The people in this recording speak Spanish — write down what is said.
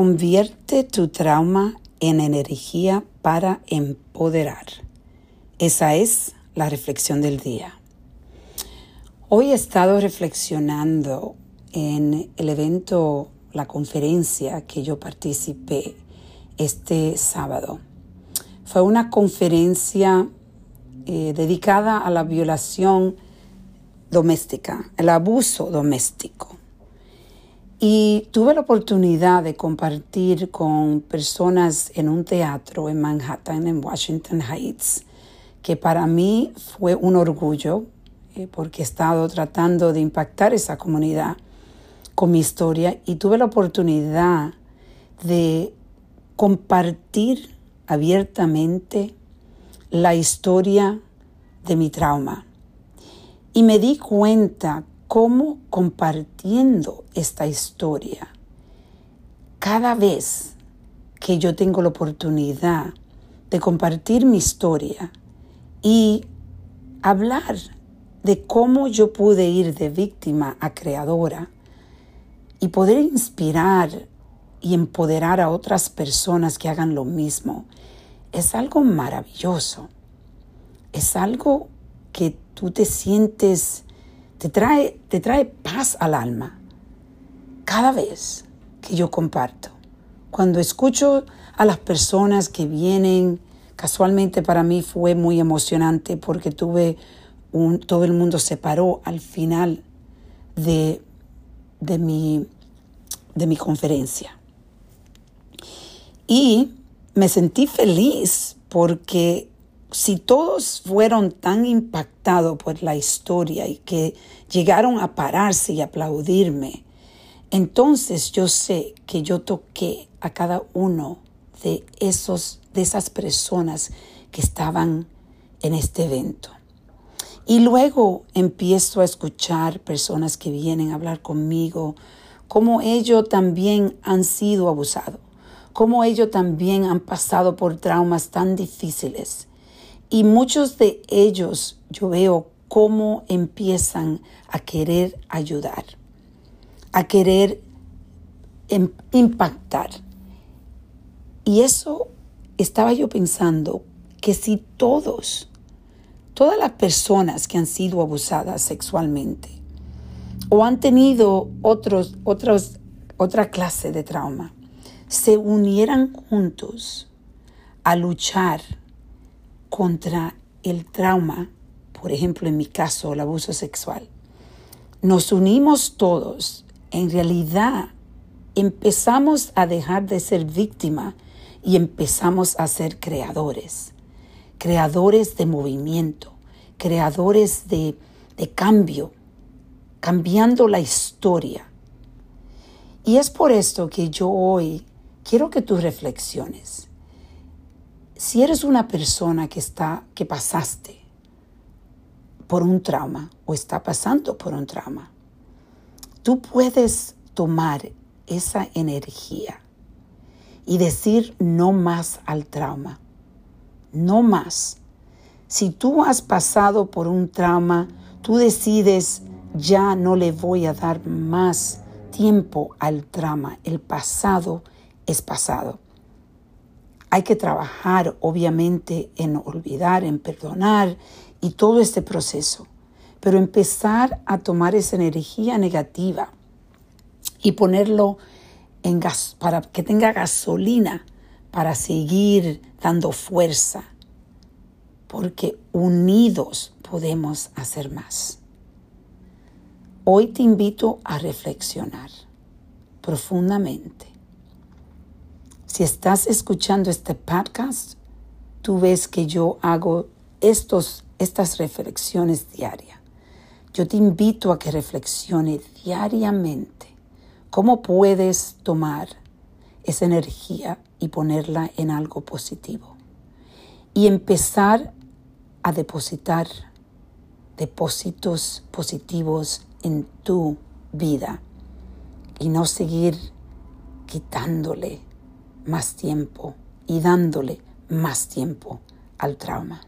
Convierte tu trauma en energía para empoderar. Esa es la reflexión del día. Hoy he estado reflexionando en el evento, la conferencia que yo participé este sábado. Fue una conferencia eh, dedicada a la violación doméstica, el abuso doméstico. Y tuve la oportunidad de compartir con personas en un teatro en Manhattan, en Washington Heights, que para mí fue un orgullo, eh, porque he estado tratando de impactar esa comunidad con mi historia y tuve la oportunidad de compartir abiertamente la historia de mi trauma. Y me di cuenta cómo compartiendo esta historia, cada vez que yo tengo la oportunidad de compartir mi historia y hablar de cómo yo pude ir de víctima a creadora y poder inspirar y empoderar a otras personas que hagan lo mismo, es algo maravilloso. Es algo que tú te sientes te trae, te trae paz al alma cada vez que yo comparto. Cuando escucho a las personas que vienen, casualmente para mí fue muy emocionante porque tuve un, todo el mundo se paró al final de, de, mi, de mi conferencia. Y me sentí feliz porque si todos fueron tan impactados por la historia y que llegaron a pararse y aplaudirme, entonces yo sé que yo toqué a cada uno de esos de esas personas que estaban en este evento. Y luego empiezo a escuchar personas que vienen a hablar conmigo, cómo ellos también han sido abusados, cómo ellos también han pasado por traumas tan difíciles y muchos de ellos yo veo cómo empiezan a querer ayudar, a querer em, impactar. Y eso estaba yo pensando que si todos, todas las personas que han sido abusadas sexualmente o han tenido otros, otros, otra clase de trauma, se unieran juntos a luchar contra el trauma, por ejemplo en mi caso el abuso sexual, nos unimos todos, en realidad empezamos a dejar de ser víctima y empezamos a ser creadores, creadores de movimiento, creadores de, de cambio, cambiando la historia. Y es por esto que yo hoy quiero que tú reflexiones. Si eres una persona que está, que pasaste por un trauma o está pasando por un trauma, tú puedes tomar esa energía y decir no más al trauma, no más. Si tú has pasado por un trauma, tú decides ya no le voy a dar más tiempo al trauma. El pasado es pasado. Hay que trabajar, obviamente, en olvidar, en perdonar y todo este proceso. Pero empezar a tomar esa energía negativa y ponerlo en gas, para que tenga gasolina para seguir dando fuerza. Porque unidos podemos hacer más. Hoy te invito a reflexionar profundamente si estás escuchando este podcast, tú ves que yo hago estos, estas reflexiones diarias. Yo te invito a que reflexione diariamente cómo puedes tomar esa energía y ponerla en algo positivo. Y empezar a depositar depósitos positivos en tu vida y no seguir quitándole más tiempo y dándole más tiempo al trauma.